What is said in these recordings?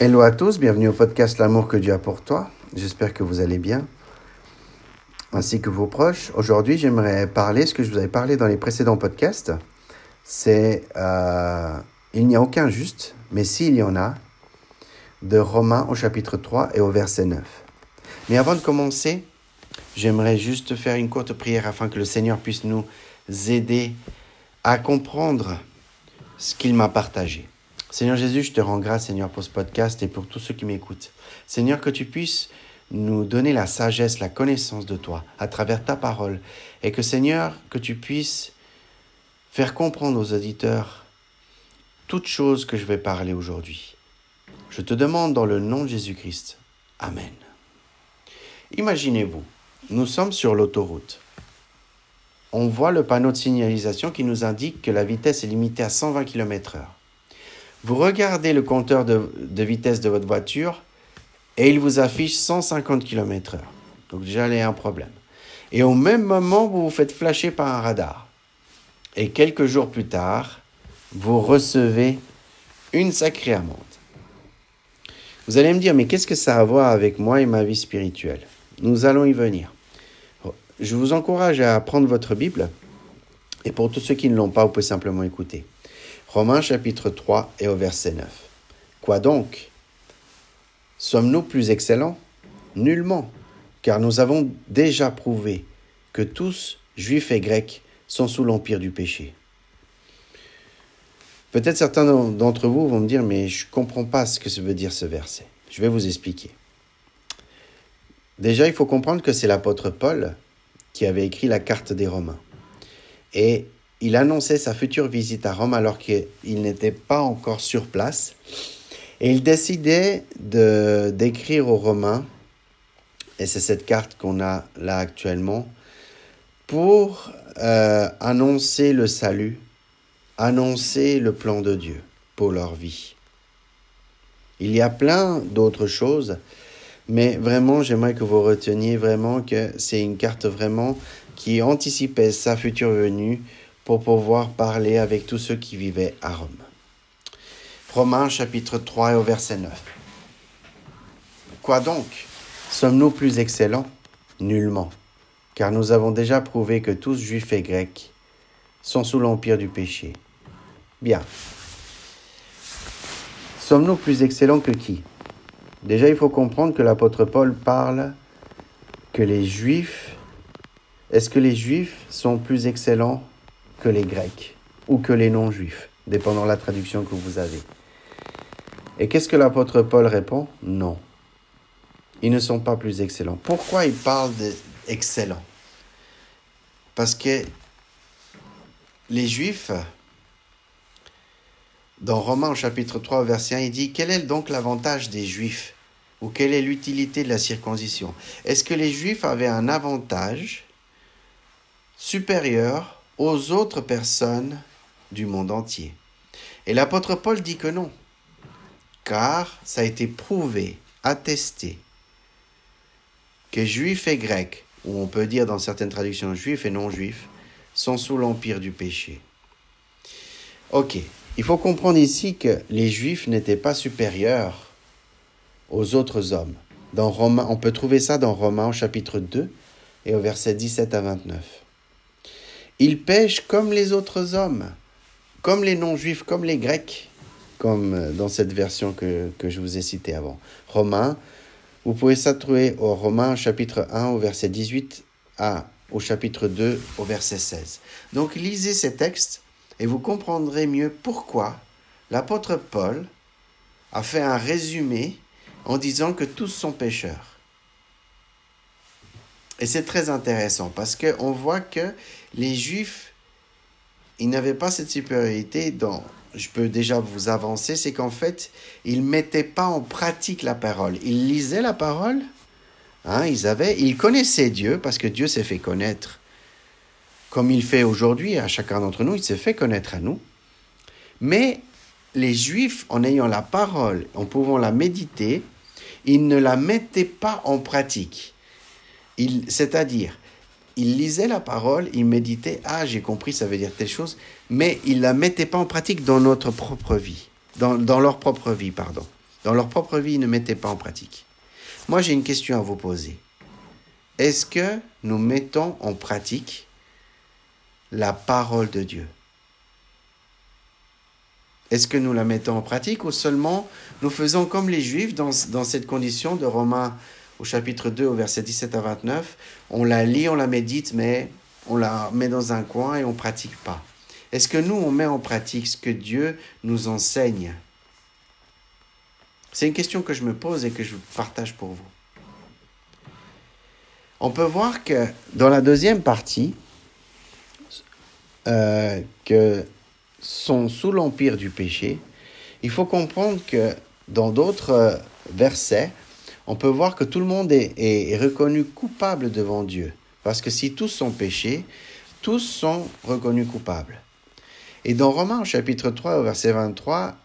Hello à tous, bienvenue au podcast L'amour que Dieu a pour toi. J'espère que vous allez bien, ainsi que vos proches. Aujourd'hui, j'aimerais parler, ce que je vous avais parlé dans les précédents podcasts, c'est euh, il n'y a aucun juste, mais s'il y en a, de Romains au chapitre 3 et au verset 9. Mais avant de commencer, j'aimerais juste faire une courte prière afin que le Seigneur puisse nous aider à comprendre ce qu'il m'a partagé. Seigneur Jésus, je te rends grâce, Seigneur, pour ce podcast et pour tous ceux qui m'écoutent. Seigneur, que tu puisses nous donner la sagesse, la connaissance de toi à travers ta parole. Et que, Seigneur, que tu puisses faire comprendre aux auditeurs toutes choses que je vais parler aujourd'hui. Je te demande dans le nom de Jésus-Christ. Amen. Imaginez-vous, nous sommes sur l'autoroute. On voit le panneau de signalisation qui nous indique que la vitesse est limitée à 120 km/h. Vous regardez le compteur de, vitesse de votre voiture et il vous affiche 150 km/h. Donc déjà, il y a un problème. Et au même moment, vous vous faites flasher par un radar. Et quelques jours plus tard, vous recevez une sacrée amende. Vous allez me dire, mais qu'est-ce que ça a à voir avec moi et ma vie spirituelle? Nous allons y venir. Je vous encourage à prendre votre Bible. Et pour tous ceux qui ne l'ont pas, vous pouvez simplement écouter. Romains chapitre 3 et au verset 9. Quoi donc? Sommes-nous plus excellents? Nullement, car nous avons déjà prouvé que tous, juifs et grecs, sont sous l'empire du péché. Peut-être certains d'entre vous vont me dire, mais je ne comprends pas ce que veut dire ce verset. Je vais vous expliquer. Déjà, il faut comprendre que c'est l'apôtre Paul qui avait écrit la carte des Romains. Et il annonçait sa future visite à Rome alors qu'il n'était pas encore sur place. Et il décidait d'écrire aux Romains, et c'est cette carte qu'on a là actuellement, pour euh, annoncer le salut, annoncer le plan de Dieu pour leur vie. Il y a plein d'autres choses, mais vraiment, j'aimerais que vous reteniez vraiment que c'est une carte vraiment qui anticipait sa future venue pour pouvoir parler avec tous ceux qui vivaient à Rome. Romains chapitre 3 et au verset 9. Quoi donc? Sommes-nous plus excellents? Nullement, car nous avons déjà prouvé que tous, juifs et grecs, sont sous l'empire du péché. Bien. Sommes-nous plus excellents que qui? Déjà, il faut comprendre que l'apôtre Paul parle que les juifs, est-ce que les juifs sont plus excellents les Grecs ou que les non-juifs, dépendant de la traduction que vous avez. Et qu'est-ce que l'apôtre Paul répond? Non. Ils ne sont pas plus excellents. Pourquoi il parle d'excellents? Parce que les Juifs, dans Romains chapitre 3 verset 1, il dit Quel est donc l'avantage des Juifs Ou quelle est l'utilité de la circoncision? Est-ce que les Juifs avaient un avantage supérieur aux autres personnes du monde entier. Et l'apôtre Paul dit que non, car ça a été prouvé, attesté, que juifs et grecs, ou on peut dire dans certaines traductions juifs et non-juifs, sont sous l'empire du péché. Ok, il faut comprendre ici que les juifs n'étaient pas supérieurs aux autres hommes. Dans on peut trouver ça dans Romains chapitre 2 et au verset 17 à 29. Ils pêchent comme les autres hommes, comme les non-juifs, comme les grecs, comme euh, dans cette version que, je vous ai citée avant. Romains, vous pouvez ça au Romains chapitre 1 au verset 18 à au chapitre 2 au verset 16. Donc lisez ces textes et vous comprendrez mieux pourquoi l'apôtre Paul a fait un résumé en disant que tous sont pécheurs. Et c'est très intéressant parce qu'on voit que les Juifs, ils n'avaient pas cette supériorité dans, je peux déjà vous avancer, c'est qu'en fait, ils ne mettaient pas en pratique la parole. Ils lisaient la parole, hein, ils, avaient, ils connaissaient Dieu parce que Dieu s'est fait connaître. Comme il fait aujourd'hui à chacun d'entre nous, il s'est fait connaître à nous. Mais les Juifs, en ayant la parole, en pouvant la méditer, ils ne la mettaient pas en pratique c'est-à-dire, il lisait la parole, il méditait, ah j'ai compris, ça veut dire telle chose, mais il la mettait pas en pratique dans notre propre vie, dans, leur propre vie, pardon. Dans leur propre vie, ils ne mettaient pas en pratique. Moi, j'ai une question à vous poser. Est-ce que nous mettons en pratique la parole de Dieu? Est-ce que nous la mettons en pratique ou seulement nous faisons comme les Juifs dans, dans cette condition de Romains au chapitre 2 au verset 17 à 29 On la lit, on la médite, mais on la met dans un coin et on pratique pas. Est-ce que nous, on met en pratique ce que Dieu nous enseigne? C'est une question que je me pose et que je partage pour vous. On peut voir que dans la deuxième partie, euh, que sont sous l'empire du péché, il faut comprendre que dans d'autres euh, versets, on peut voir que tout le monde est, reconnu coupable devant Dieu. Parce que si tous sont péchés, tous sont reconnus coupables. Et dans Romains au chapitre 3 au verset 23,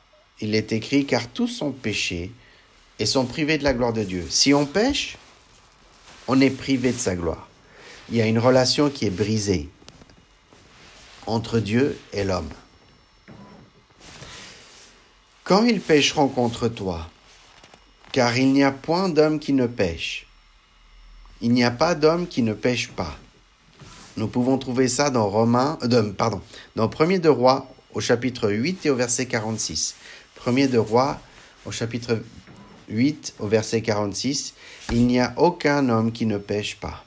il est écrit car tous sont péchés et sont privés de la gloire de Dieu. Si on pêche, on est privé de sa gloire. Il y a une relation qui est brisée entre Dieu et l'homme. Quand ils pécheront contre toi, car il n'y a point d'homme qui ne pêche, il n'y a pas d'homme qui ne pêche pas. Nous pouvons trouver ça dans Romains, euh, pardon, dans 1er de Rois au chapitre 8 et au verset 46. 1er de Rois au chapitre 8 au verset 46, il n'y a aucun homme qui ne pêche pas.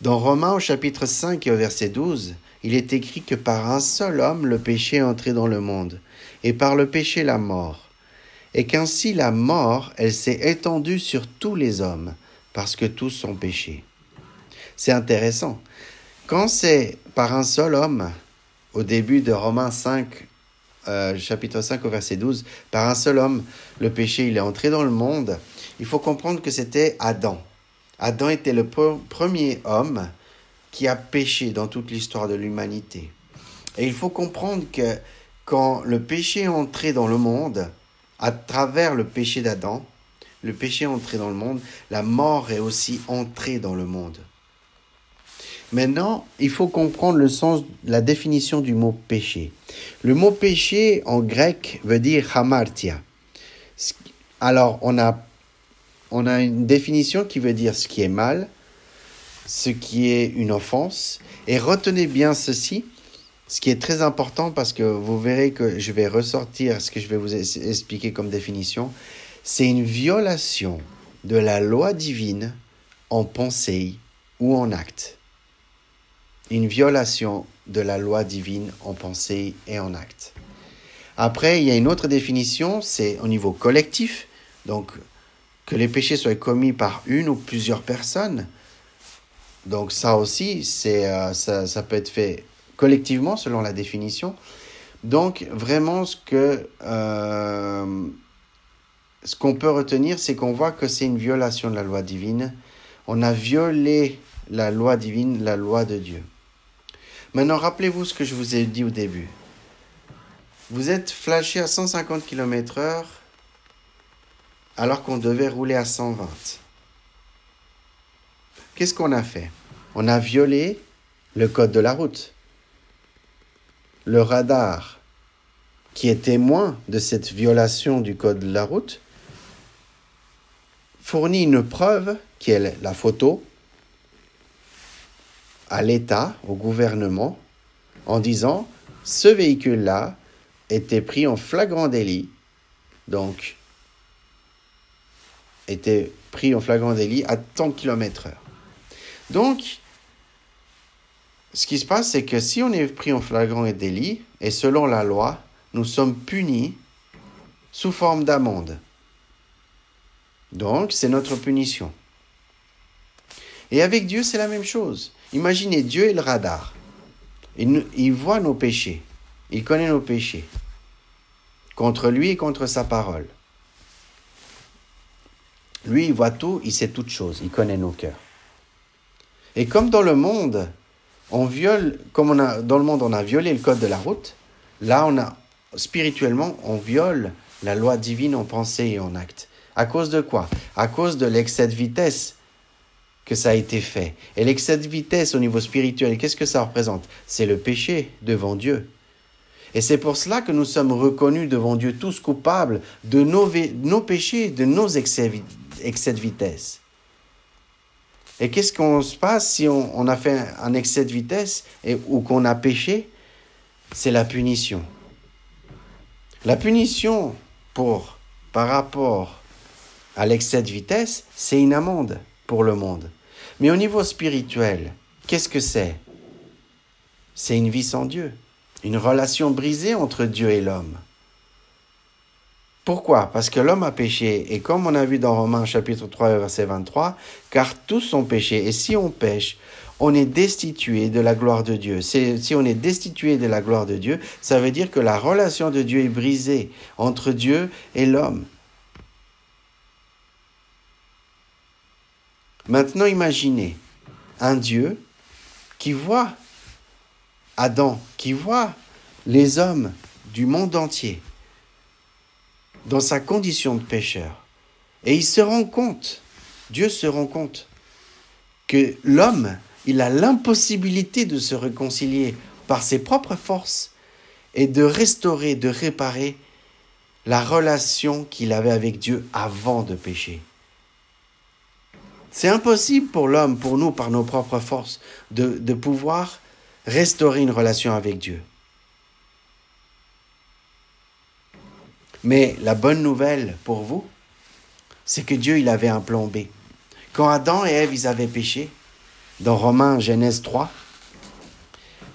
Dans Romains au chapitre 5 et au verset 12, il est écrit que par un seul homme le péché est entré dans le monde, et par le péché la mort, et qu'ainsi la mort, elle s'est étendue sur tous les hommes, parce que tous sont péchés. C'est intéressant. Quand c'est par un seul homme, au début de Romains 5, euh, chapitre 5 au verset 12, par un seul homme, le péché, il est entré dans le monde, il faut comprendre que c'était Adam. Adam était le premier homme qui a péché dans toute l'histoire de l'humanité. Et il faut comprendre que quand le péché est entré dans le monde, à travers le péché d'Adam, le péché est entré dans le monde, la mort est aussi entrée dans le monde. Maintenant, il faut comprendre le sens, la définition du mot péché. Le mot péché en grec veut dire hamartia. Alors, on a, on a une définition qui veut dire ce qui est mal, ce qui est une offense. Et retenez bien ceci, ce qui est très important parce que vous verrez que je vais ressortir ce que je vais vous expliquer comme définition. C'est une violation de la loi divine en pensée ou en acte une violation de la loi divine en pensée et en acte. Après, il y a une autre définition, c'est au niveau collectif, donc que les péchés soient commis par une ou plusieurs personnes. Donc ça aussi, c'est, euh, ça, ça, peut être fait collectivement selon la définition. Donc vraiment, ce que euh, ce qu'on peut retenir, c'est qu'on voit que c'est une violation de la loi divine. On a violé la loi divine, la loi de Dieu. Maintenant, rappelez-vous ce que je vous ai dit au début. Vous êtes flashé à 150 km/h alors qu'on devait rouler à 120. Qu'est-ce qu'on a fait? On a violé le code de la route. Le radar, qui est témoin de cette violation du code de la route, fournit une preuve qui est la photo à l'État, au gouvernement, en disant ce véhicule-là était pris en flagrant délit, donc était pris en flagrant délit à tant de kilomètres heure. Donc, ce qui se passe, c'est que si on est pris en flagrant délit, et selon la loi, nous sommes punis sous forme d'amende. Donc, c'est notre punition. Et avec Dieu, c'est la même chose. Imaginez, Dieu est le radar. Il, il voit nos péchés. Il connaît nos péchés. Contre lui et contre sa parole. Lui, il voit tout, il sait toutes choses, il connaît nos cœurs. Et comme dans le monde, on viole, comme on a, dans le monde, on a violé le code de la route, là, on a, spirituellement, on viole la loi divine en pensée et en acte. À cause de quoi? À cause de l'excès de vitesse que ça a été fait. Et l'excès de vitesse au niveau spirituel, qu'est-ce que ça représente? C'est le péché devant Dieu. Et c'est pour cela que nous sommes reconnus devant Dieu tous coupables de nos, péchés, de nos excès de vitesse. Et qu'est-ce qu'on se passe si on, a fait un excès de vitesse ou qu'on a péché? C'est la punition. La punition pour, par rapport à l'excès de vitesse, c'est une amende pour le monde. Mais au niveau spirituel, qu'est-ce que c'est? C'est une vie sans Dieu, une relation brisée entre Dieu et l'homme. Pourquoi? Parce que l'homme a péché, et comme on a vu dans Romains chapitre 3 verset 23, car tous ont péché, et si on pêche, on est destitué de la gloire de Dieu. Si on est destitué de la gloire de Dieu, ça veut dire que la relation de Dieu est brisée entre Dieu et l'homme. Maintenant imaginez un Dieu qui voit Adam, qui voit les hommes du monde entier dans sa condition de pécheur. Et il se rend compte, Dieu se rend compte, que l'homme, il a l'impossibilité de se réconcilier par ses propres forces et de restaurer, de réparer la relation qu'il avait avec Dieu avant de pécher. C'est impossible pour l'homme, pour nous, par nos propres forces, de, de pouvoir restaurer une relation avec Dieu. Mais la bonne nouvelle pour vous, c'est que Dieu, il avait un plan B. Quand Adam et Ève, ils avaient péché, dans Romains, Genèse 3,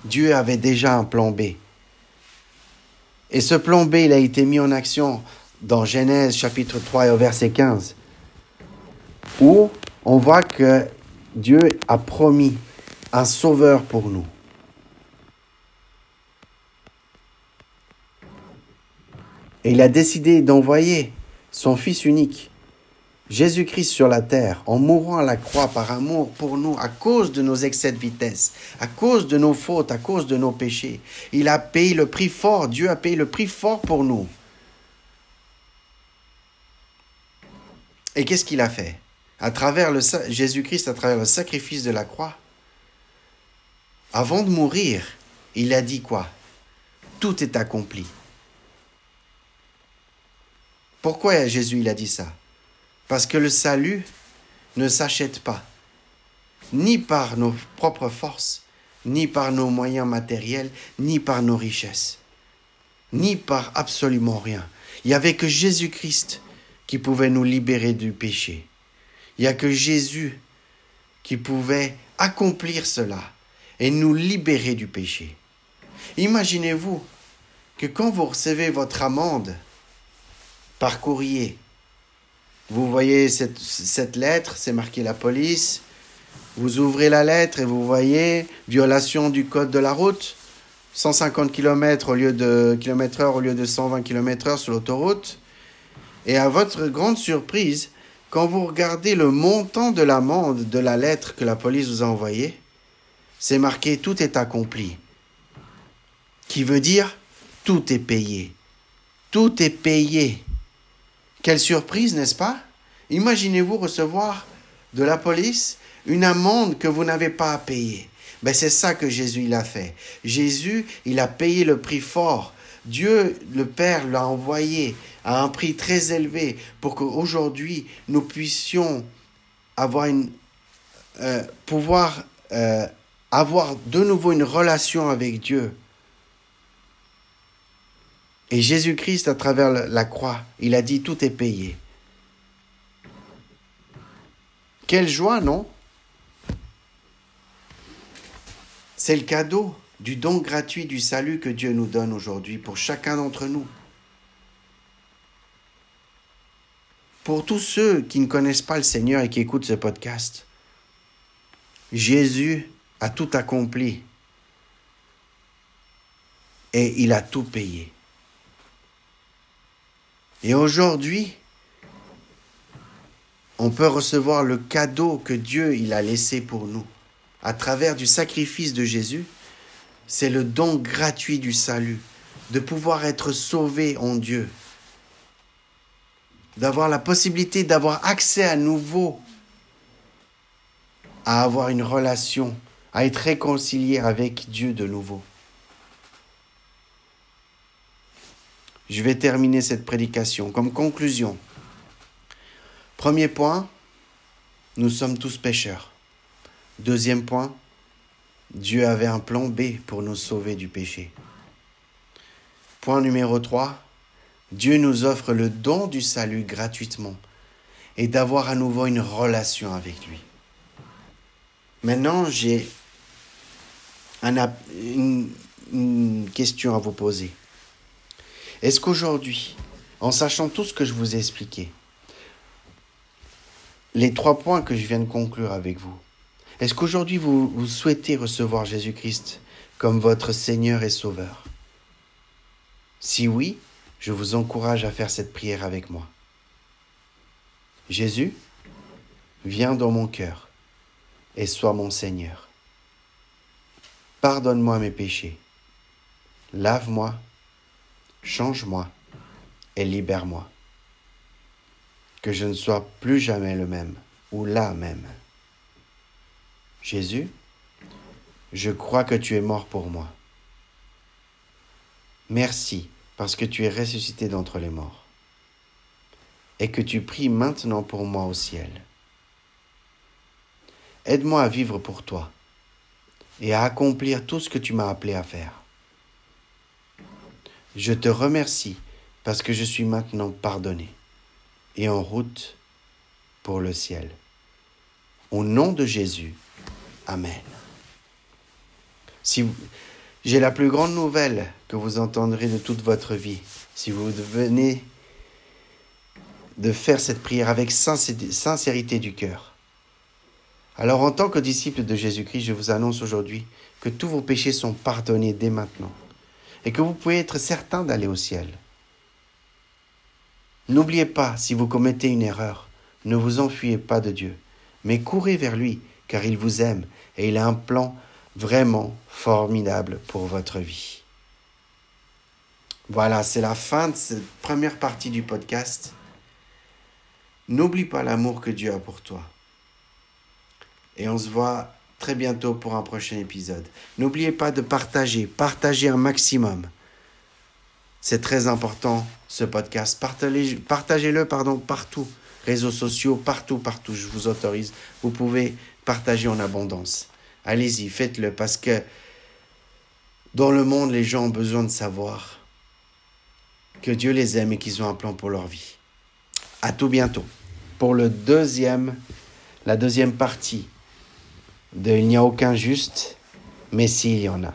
Dieu avait déjà un plan B. Et ce plan B, il a été mis en action dans Genèse chapitre 3 et au verset 15, où on voit que Dieu a promis un sauveur pour nous. Et il a décidé d'envoyer son Fils unique, Jésus-Christ sur la terre, en mourant à la croix par amour pour nous, à cause de nos excès de vitesse, à cause de nos fautes, à cause de nos péchés. Il a payé le prix fort, Dieu a payé le prix fort pour nous. Et qu'est-ce qu'il a fait? À travers Jésus-Christ, à travers le sacrifice de la croix, avant de mourir, il a dit quoi? Tout est accompli. Pourquoi Jésus il a dit ça? Parce que le salut ne s'achète pas, ni par nos propres forces, ni par nos moyens matériels, ni par nos richesses, ni par absolument rien. Il n'y avait que Jésus-Christ qui pouvait nous libérer du péché. Il n'y a que Jésus qui pouvait accomplir cela et nous libérer du péché. Imaginez-vous que quand vous recevez votre amende, par courrier. Vous voyez cette, lettre, c'est marqué la police. Vous ouvrez la lettre et vous voyez violation du code de la route. 150 km au lieu de km heure au lieu de 120 km heure sur l'autoroute. Et à votre grande surprise, quand vous regardez le montant de l'amende de la lettre que la police vous a envoyée, c'est marqué tout est accompli. Qui veut dire tout est payé. Tout est payé. Quelle surprise, n'est-ce pas? Imaginez-vous recevoir de la police une amende que vous n'avez pas à payer. Ben, c'est ça que Jésus il a fait. Jésus, il a payé le prix fort. Dieu, le Père, l'a envoyé à un prix très élevé pour qu'aujourd'hui, nous puissions avoir une, euh, pouvoir euh, avoir de nouveau une relation avec Dieu. Et Jésus-Christ, à travers la croix, il a dit, tout est payé. Quelle joie, non? C'est le cadeau du don gratuit du salut que Dieu nous donne aujourd'hui pour chacun d'entre nous. Pour tous ceux qui ne connaissent pas le Seigneur et qui écoutent ce podcast, Jésus a tout accompli et il a tout payé. Et aujourd'hui, on peut recevoir le cadeau que Dieu il a laissé pour nous à travers du sacrifice de Jésus. C'est le don gratuit du salut, de pouvoir être sauvé en Dieu, d'avoir la possibilité d'avoir accès à nouveau à avoir une relation, à être réconcilié avec Dieu de nouveau. Je vais terminer cette prédication comme conclusion. Premier point, nous sommes tous pécheurs. Deuxième point, Dieu avait un plan B pour nous sauver du péché. Point numéro 3, Dieu nous offre le don du salut gratuitement et d'avoir à nouveau une relation avec lui. Maintenant, j'ai une, une question à vous poser. Est-ce qu'aujourd'hui, en sachant tout ce que je vous ai expliqué, les trois points que je viens de conclure avec vous, est-ce qu'aujourd'hui vous, souhaitez recevoir Jésus-Christ comme votre Seigneur et Sauveur? Si oui, je vous encourage à faire cette prière avec moi. Jésus, viens dans mon cœur et sois mon Seigneur. Pardonne-moi mes péchés. Lave-moi, change-moi et libère-moi. Que je ne sois plus jamais le même ou la même. Jésus, je crois que tu es mort pour moi. Merci parce que tu es ressuscité d'entre les morts et que tu pries maintenant pour moi au ciel. Aide-moi à vivre pour toi et à accomplir tout ce que tu m'as appelé à faire. Je te remercie parce que je suis maintenant pardonné et en route pour le ciel. Au nom de Jésus, Amen. Si j'ai la plus grande nouvelle que vous entendrez de toute votre vie, si vous venez de faire cette prière avec sincérité du cœur. Alors en tant que disciple de Jésus-Christ, je vous annonce aujourd'hui que tous vos péchés sont pardonnés dès maintenant et que vous pouvez être certain d'aller au ciel. N'oubliez pas, si vous commettez une erreur, ne vous enfuyez pas de Dieu, mais courez vers lui, car il vous aime et il a un plan vraiment formidable pour votre vie. Voilà, c'est la fin de cette première partie du podcast. N'oublie pas l'amour que Dieu a pour toi. Et on se voit très bientôt pour un prochain épisode. N'oubliez pas de partager, partager un maximum. C'est très important ce podcast. Partagez-le pardon, partout, réseaux sociaux, partout, partout. Je vous autorise. Vous pouvez partager en abondance. Allez-y, faites-le parce que dans le monde, les gens ont besoin de savoir que Dieu les aime et qu'ils ont un plan pour leur vie. À tout bientôt pour le deuxième, la deuxième partie de Il n'y a aucun juste, mais s'il y en a.